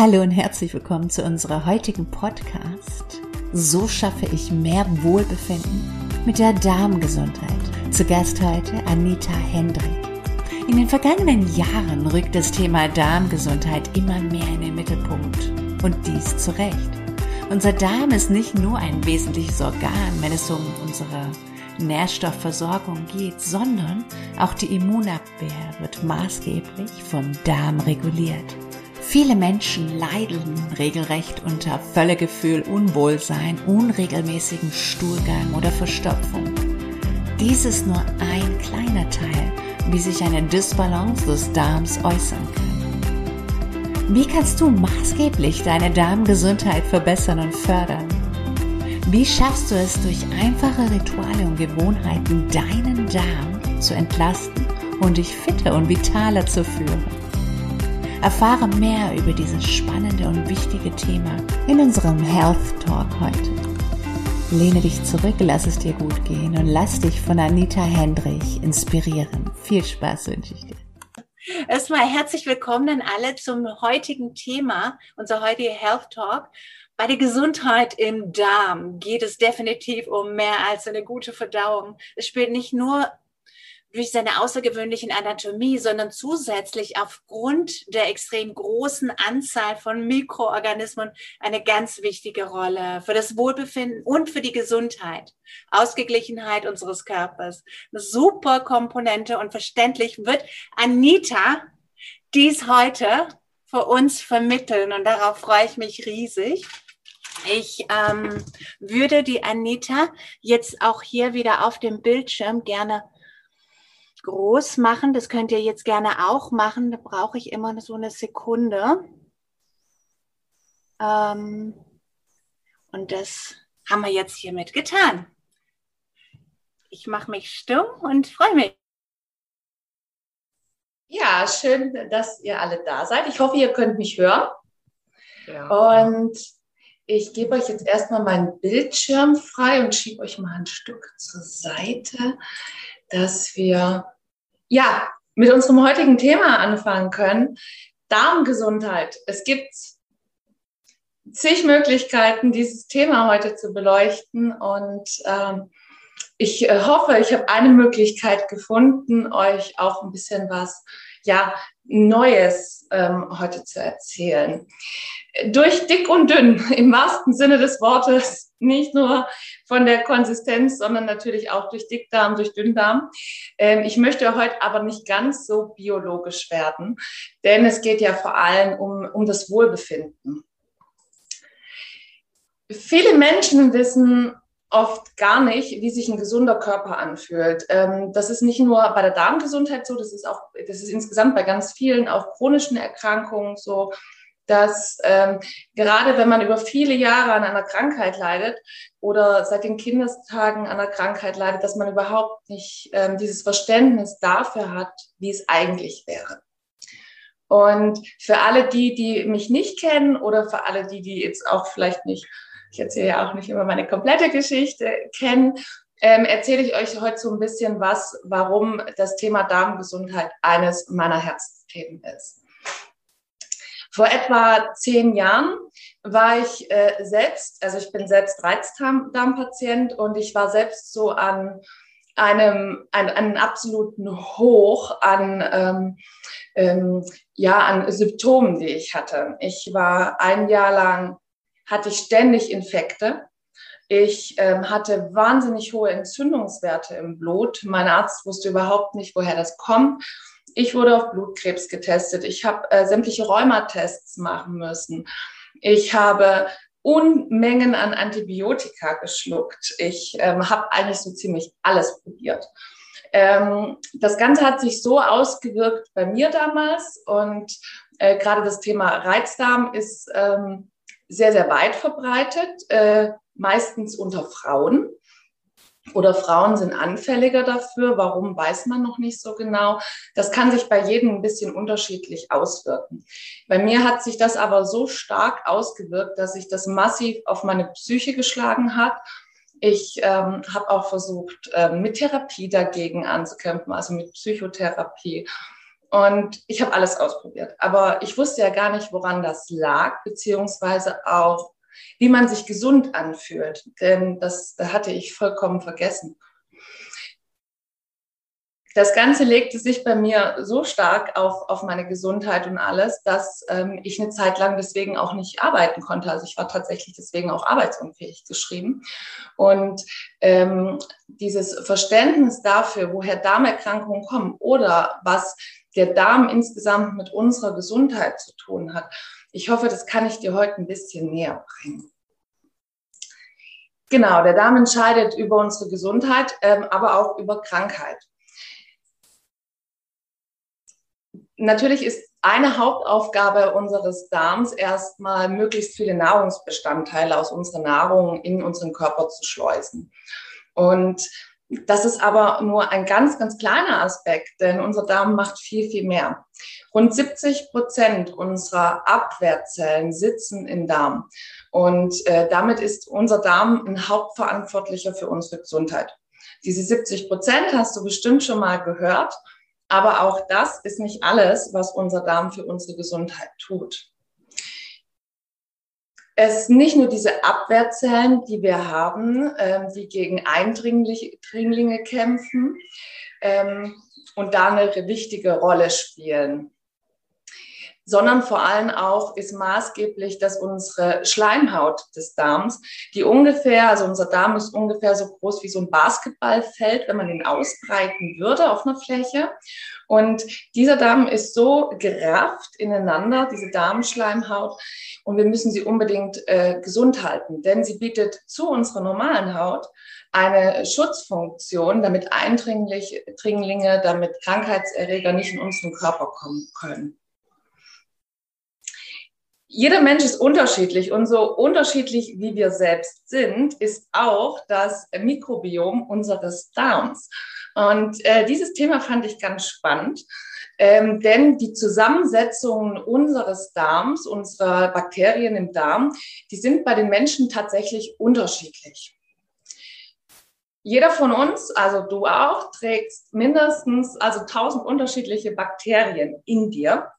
Hallo und herzlich willkommen zu unserer heutigen Podcast. So schaffe ich mehr Wohlbefinden mit der Darmgesundheit. Zu Gast heute Anita Hendrik. In den vergangenen Jahren rückt das Thema Darmgesundheit immer mehr in den Mittelpunkt. Und dies zu Recht. Unser Darm ist nicht nur ein wesentliches Organ, wenn es um unsere Nährstoffversorgung geht, sondern auch die Immunabwehr wird maßgeblich vom Darm reguliert. Viele Menschen leiden regelrecht unter Völlegefühl, Unwohlsein, unregelmäßigen Stuhlgang oder Verstopfung. Dies ist nur ein kleiner Teil, wie sich eine Dysbalance des Darms äußern kann. Wie kannst du maßgeblich deine Darmgesundheit verbessern und fördern? Wie schaffst du es durch einfache Rituale und Gewohnheiten, deinen Darm zu entlasten und dich fitter und vitaler zu führen? Erfahre mehr über dieses spannende und wichtige Thema in unserem Health Talk heute. Lehne dich zurück, lass es dir gut gehen und lass dich von Anita Hendrich inspirieren. Viel Spaß wünsche ich dir. Erstmal herzlich willkommen an alle zum heutigen Thema, unser heutiger Health Talk. Bei der Gesundheit im Darm geht es definitiv um mehr als eine gute Verdauung. Es spielt nicht nur durch seine außergewöhnlichen Anatomie, sondern zusätzlich aufgrund der extrem großen Anzahl von Mikroorganismen eine ganz wichtige Rolle für das Wohlbefinden und für die Gesundheit, Ausgeglichenheit unseres Körpers. Eine super Komponente und verständlich wird Anita dies heute für uns vermitteln und darauf freue ich mich riesig. Ich ähm, würde die Anita jetzt auch hier wieder auf dem Bildschirm gerne groß machen. Das könnt ihr jetzt gerne auch machen. Da brauche ich immer so eine Sekunde. Ähm, und das haben wir jetzt hiermit getan. Ich mache mich stumm und freue mich. Ja, schön, dass ihr alle da seid. Ich hoffe, ihr könnt mich hören. Ja. Und ich gebe euch jetzt erstmal meinen Bildschirm frei und schiebe euch mal ein Stück zur Seite, dass wir ja, mit unserem heutigen Thema anfangen können. Darmgesundheit. Es gibt zig Möglichkeiten, dieses Thema heute zu beleuchten und ähm, ich äh, hoffe, ich habe eine Möglichkeit gefunden, euch auch ein bisschen was ja, Neues ähm, heute zu erzählen. Durch dick und dünn, im wahrsten Sinne des Wortes, nicht nur von der Konsistenz, sondern natürlich auch durch Dickdarm, durch Dünndarm. Ähm, ich möchte heute aber nicht ganz so biologisch werden, denn es geht ja vor allem um, um das Wohlbefinden. Viele Menschen wissen oft gar nicht, wie sich ein gesunder Körper anfühlt. Ähm, das ist nicht nur bei der Darmgesundheit so, das ist auch, das ist insgesamt bei ganz vielen auch chronischen Erkrankungen so, dass ähm, gerade wenn man über viele Jahre an einer Krankheit leidet oder seit den Kindestagen an einer Krankheit leidet, dass man überhaupt nicht ähm, dieses Verständnis dafür hat, wie es eigentlich wäre. Und für alle die, die mich nicht kennen oder für alle die, die jetzt auch vielleicht nicht ich erzähle ja auch nicht immer meine komplette Geschichte, kennen, ähm, erzähle ich euch heute so ein bisschen was, warum das Thema Darmgesundheit eines meiner Herzthemen ist. Vor etwa zehn Jahren war ich äh, selbst, also ich bin selbst Reizdarmpatient und ich war selbst so an einem, an, einen absoluten Hoch an, ähm, ähm, ja, an Symptomen, die ich hatte. Ich war ein Jahr lang hatte ich ständig Infekte. Ich ähm, hatte wahnsinnig hohe Entzündungswerte im Blut. Mein Arzt wusste überhaupt nicht, woher das kommt. Ich wurde auf Blutkrebs getestet. Ich habe äh, sämtliche Rheumatests machen müssen. Ich habe Unmengen an Antibiotika geschluckt. Ich ähm, habe eigentlich so ziemlich alles probiert. Ähm, das Ganze hat sich so ausgewirkt bei mir damals und äh, gerade das Thema Reizdarm ist ähm, sehr, sehr weit verbreitet, äh, meistens unter Frauen. Oder Frauen sind anfälliger dafür. Warum weiß man noch nicht so genau. Das kann sich bei jedem ein bisschen unterschiedlich auswirken. Bei mir hat sich das aber so stark ausgewirkt, dass sich das massiv auf meine Psyche geschlagen hat. Ich ähm, habe auch versucht, äh, mit Therapie dagegen anzukämpfen, also mit Psychotherapie. Und ich habe alles ausprobiert. Aber ich wusste ja gar nicht, woran das lag, beziehungsweise auch, wie man sich gesund anfühlt. Denn das hatte ich vollkommen vergessen das Ganze legte sich bei mir so stark auf, auf meine Gesundheit und alles, dass ähm, ich eine Zeit lang deswegen auch nicht arbeiten konnte. Also ich war tatsächlich deswegen auch arbeitsunfähig geschrieben. Und ähm, dieses Verständnis dafür, woher Darmerkrankungen kommen oder was der Darm insgesamt mit unserer Gesundheit zu tun hat, ich hoffe, das kann ich dir heute ein bisschen näher bringen. Genau, der Darm entscheidet über unsere Gesundheit, ähm, aber auch über Krankheit. Natürlich ist eine Hauptaufgabe unseres Darms erstmal möglichst viele Nahrungsbestandteile aus unserer Nahrung in unseren Körper zu schleusen. Und das ist aber nur ein ganz, ganz kleiner Aspekt, denn unser Darm macht viel, viel mehr. Rund 70 Prozent unserer Abwehrzellen sitzen im Darm. Und äh, damit ist unser Darm ein Hauptverantwortlicher für unsere Gesundheit. Diese 70 Prozent hast du bestimmt schon mal gehört. Aber auch das ist nicht alles, was unser Darm für unsere Gesundheit tut. Es nicht nur diese Abwehrzellen, die wir haben, ähm, die gegen Eindringlinge kämpfen ähm, und da eine wichtige Rolle spielen sondern vor allem auch ist maßgeblich, dass unsere Schleimhaut des Darms, die ungefähr, also unser Darm ist ungefähr so groß wie so ein Basketballfeld, wenn man ihn ausbreiten würde auf einer Fläche. Und dieser Darm ist so gerafft ineinander, diese Darmschleimhaut, und wir müssen sie unbedingt äh, gesund halten, denn sie bietet zu unserer normalen Haut eine Schutzfunktion, damit Eindringlinge, damit Krankheitserreger nicht in unseren Körper kommen können jeder Mensch ist unterschiedlich und so unterschiedlich wie wir selbst sind, ist auch das Mikrobiom unseres Darms. Und äh, dieses Thema fand ich ganz spannend, ähm, denn die Zusammensetzungen unseres Darms, unserer Bakterien im Darm, die sind bei den Menschen tatsächlich unterschiedlich. Jeder von uns, also du auch, trägst mindestens also tausend unterschiedliche Bakterien in dir.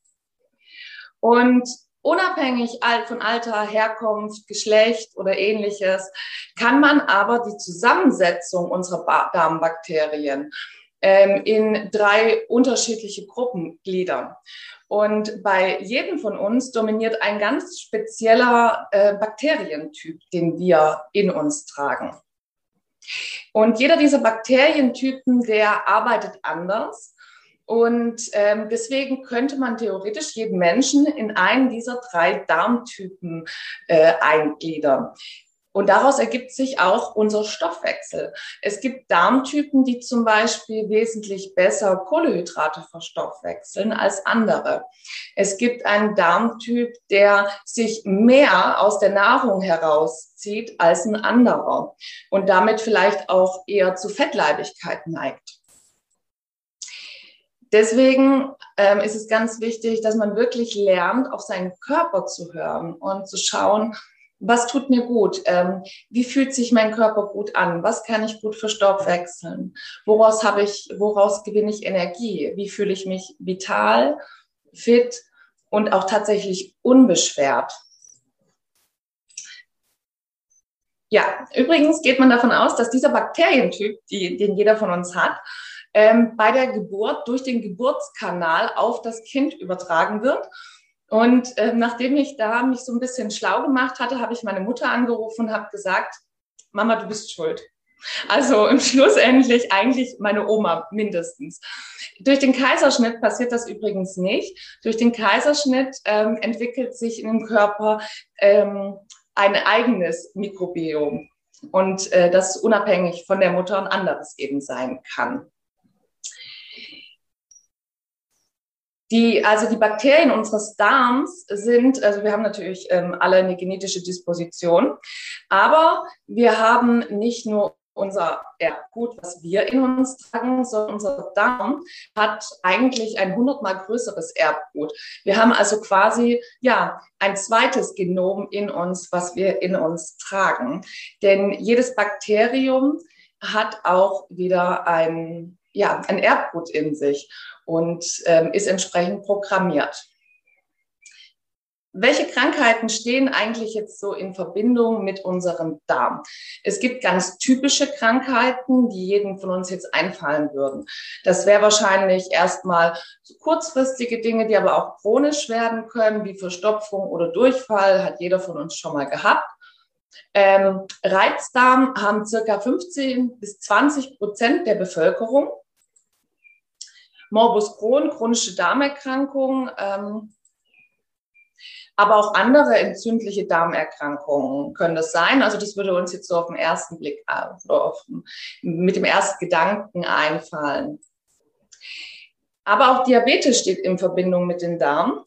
Und Unabhängig von Alter, Herkunft, Geschlecht oder ähnliches, kann man aber die Zusammensetzung unserer Darmbakterien ähm, in drei unterschiedliche Gruppen gliedern. Und bei jedem von uns dominiert ein ganz spezieller äh, Bakterientyp, den wir in uns tragen. Und jeder dieser Bakterientypen, der arbeitet anders. Und ähm, deswegen könnte man theoretisch jeden Menschen in einen dieser drei Darmtypen äh, eingliedern. Und daraus ergibt sich auch unser Stoffwechsel. Es gibt Darmtypen, die zum Beispiel wesentlich besser Kohlehydrate verstoffwechseln als andere. Es gibt einen Darmtyp, der sich mehr aus der Nahrung herauszieht als ein anderer und damit vielleicht auch eher zu Fettleibigkeit neigt. Deswegen ähm, ist es ganz wichtig, dass man wirklich lernt, auf seinen Körper zu hören und zu schauen, was tut mir gut? Ähm, wie fühlt sich mein Körper gut an? Was kann ich gut für Stoff wechseln? Woraus habe ich, woraus gewinne ich Energie? Wie fühle ich mich vital, fit und auch tatsächlich unbeschwert? Ja, übrigens geht man davon aus, dass dieser Bakterientyp, die, den jeder von uns hat, ähm, bei der Geburt durch den Geburtskanal auf das Kind übertragen wird. Und äh, nachdem ich da mich so ein bisschen schlau gemacht hatte, habe ich meine Mutter angerufen und habe gesagt, Mama, du bist schuld. Also im Schlussendlich eigentlich meine Oma mindestens. Durch den Kaiserschnitt passiert das übrigens nicht. Durch den Kaiserschnitt ähm, entwickelt sich in dem Körper ähm, ein eigenes Mikrobiom und äh, das unabhängig von der Mutter ein anderes eben sein kann. Die, also die Bakterien unseres Darms sind, also wir haben natürlich ähm, alle eine genetische Disposition, aber wir haben nicht nur unser Erbgut, was wir in uns tragen, sondern unser Darm hat eigentlich ein hundertmal größeres Erbgut. Wir haben also quasi, ja, ein zweites Genom in uns, was wir in uns tragen. Denn jedes Bakterium hat auch wieder ein ja, ein Erbgut in sich und ähm, ist entsprechend programmiert. Welche Krankheiten stehen eigentlich jetzt so in Verbindung mit unserem Darm? Es gibt ganz typische Krankheiten, die jedem von uns jetzt einfallen würden. Das wäre wahrscheinlich erstmal so kurzfristige Dinge, die aber auch chronisch werden können, wie Verstopfung oder Durchfall, hat jeder von uns schon mal gehabt. Ähm, Reizdarm haben circa 15 bis 20 Prozent der Bevölkerung. Morbus Crohn, chronische Darmerkrankung, ähm, aber auch andere entzündliche Darmerkrankungen können das sein. Also das würde uns jetzt so auf den ersten Blick äh, auf, mit dem ersten Gedanken einfallen. Aber auch Diabetes steht in Verbindung mit dem Darm.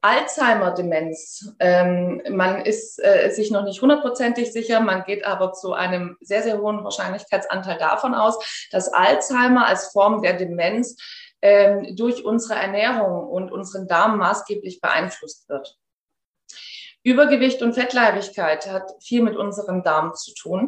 Alzheimer-Demenz. Ähm, man ist äh, sich noch nicht hundertprozentig sicher, man geht aber zu einem sehr, sehr hohen Wahrscheinlichkeitsanteil davon aus, dass Alzheimer als Form der Demenz ähm, durch unsere Ernährung und unseren Darm maßgeblich beeinflusst wird. Übergewicht und Fettleibigkeit hat viel mit unserem Darm zu tun.